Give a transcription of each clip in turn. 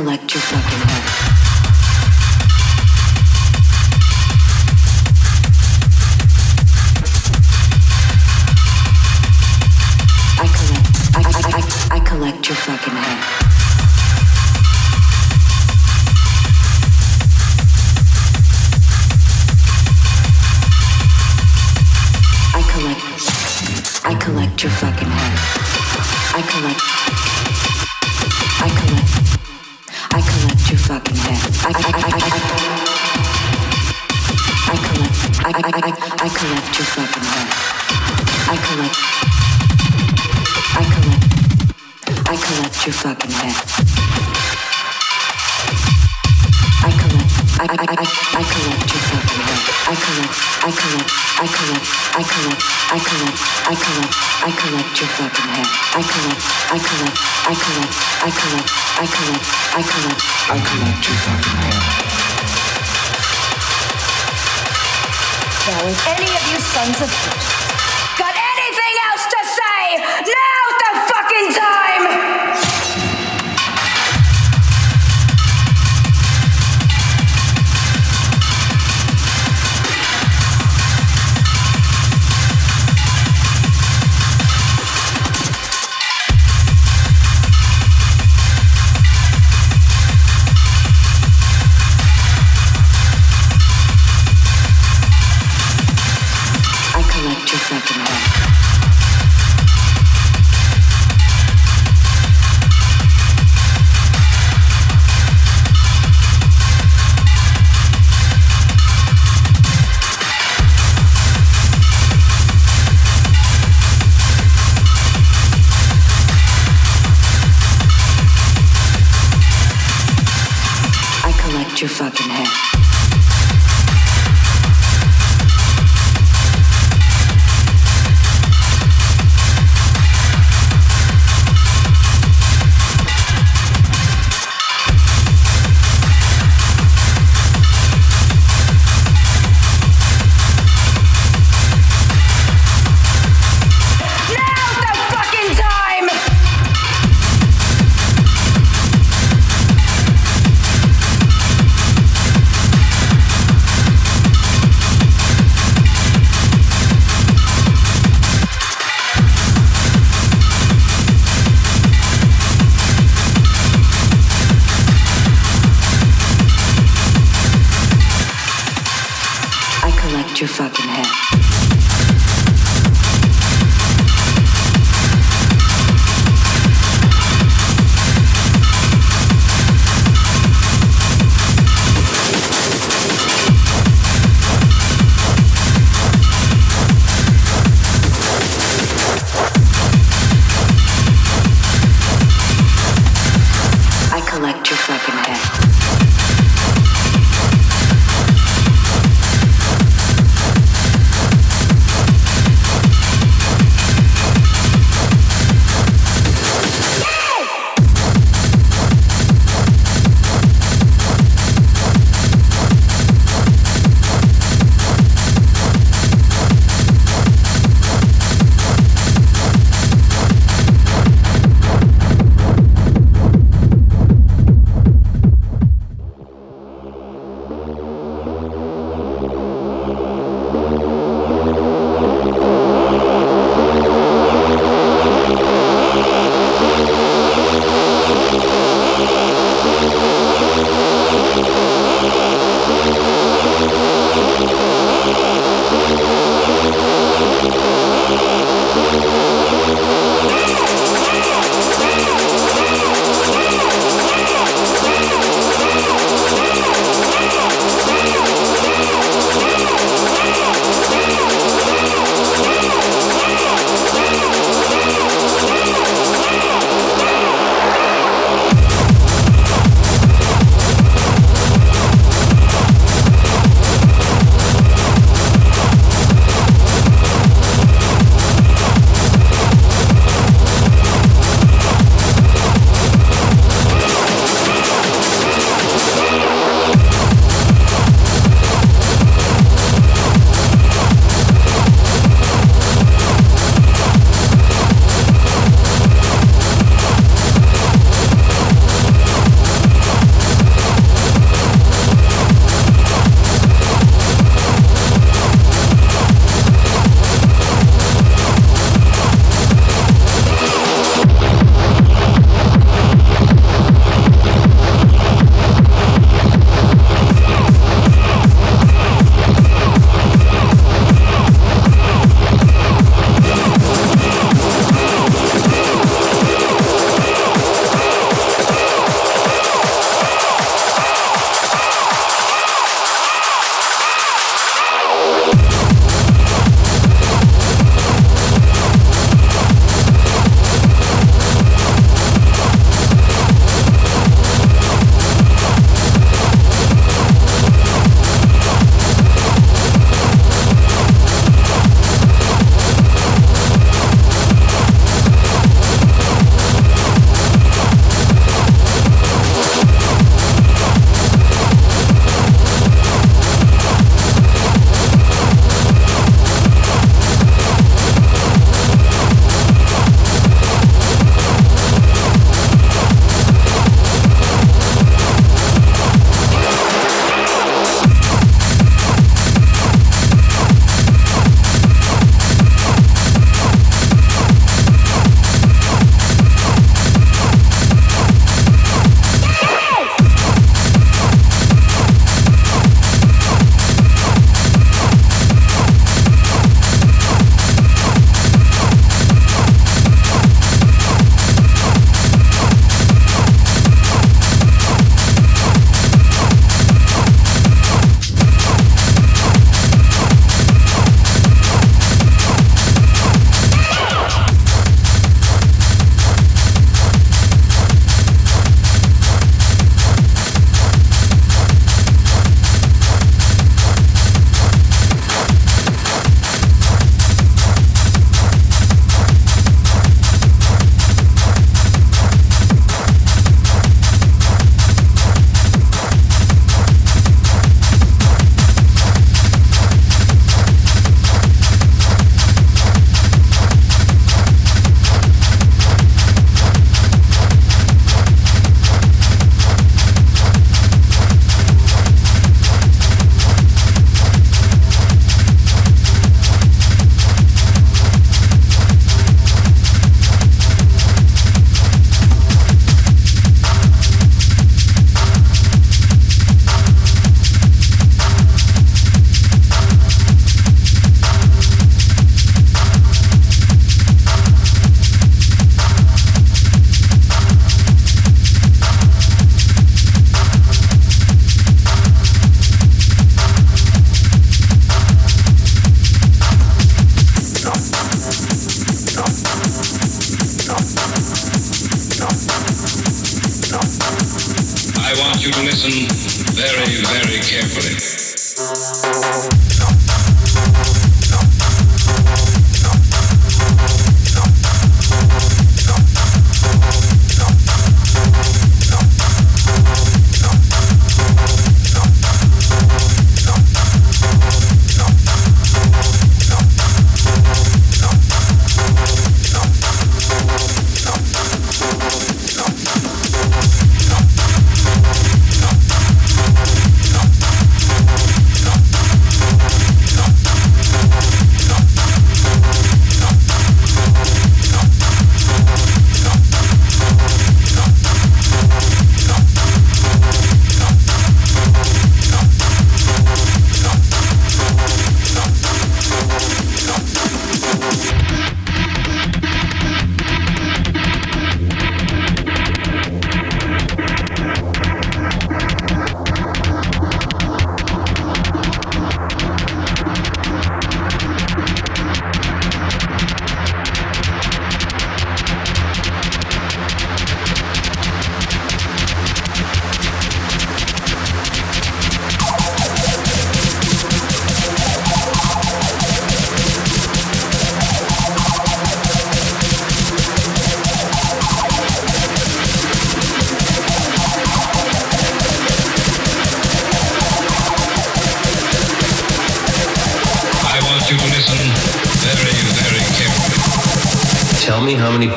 collect. I collect your fucking head. Your fucking head. I collect. I collect your fucking head. I collect. I collect your fucking head. I collect. I collect. I collect your fucking head. I collect. I I I I collect your fucking head. I collect. I collect. I collect. I collect. I collect. I collect. I collect your fucking head. I collect. I collect. I collect. I collect. I collect. I collect. I collect your fucking head. Now, if any of you sons of bitches your fucking head.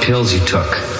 Pills you took.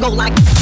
go like.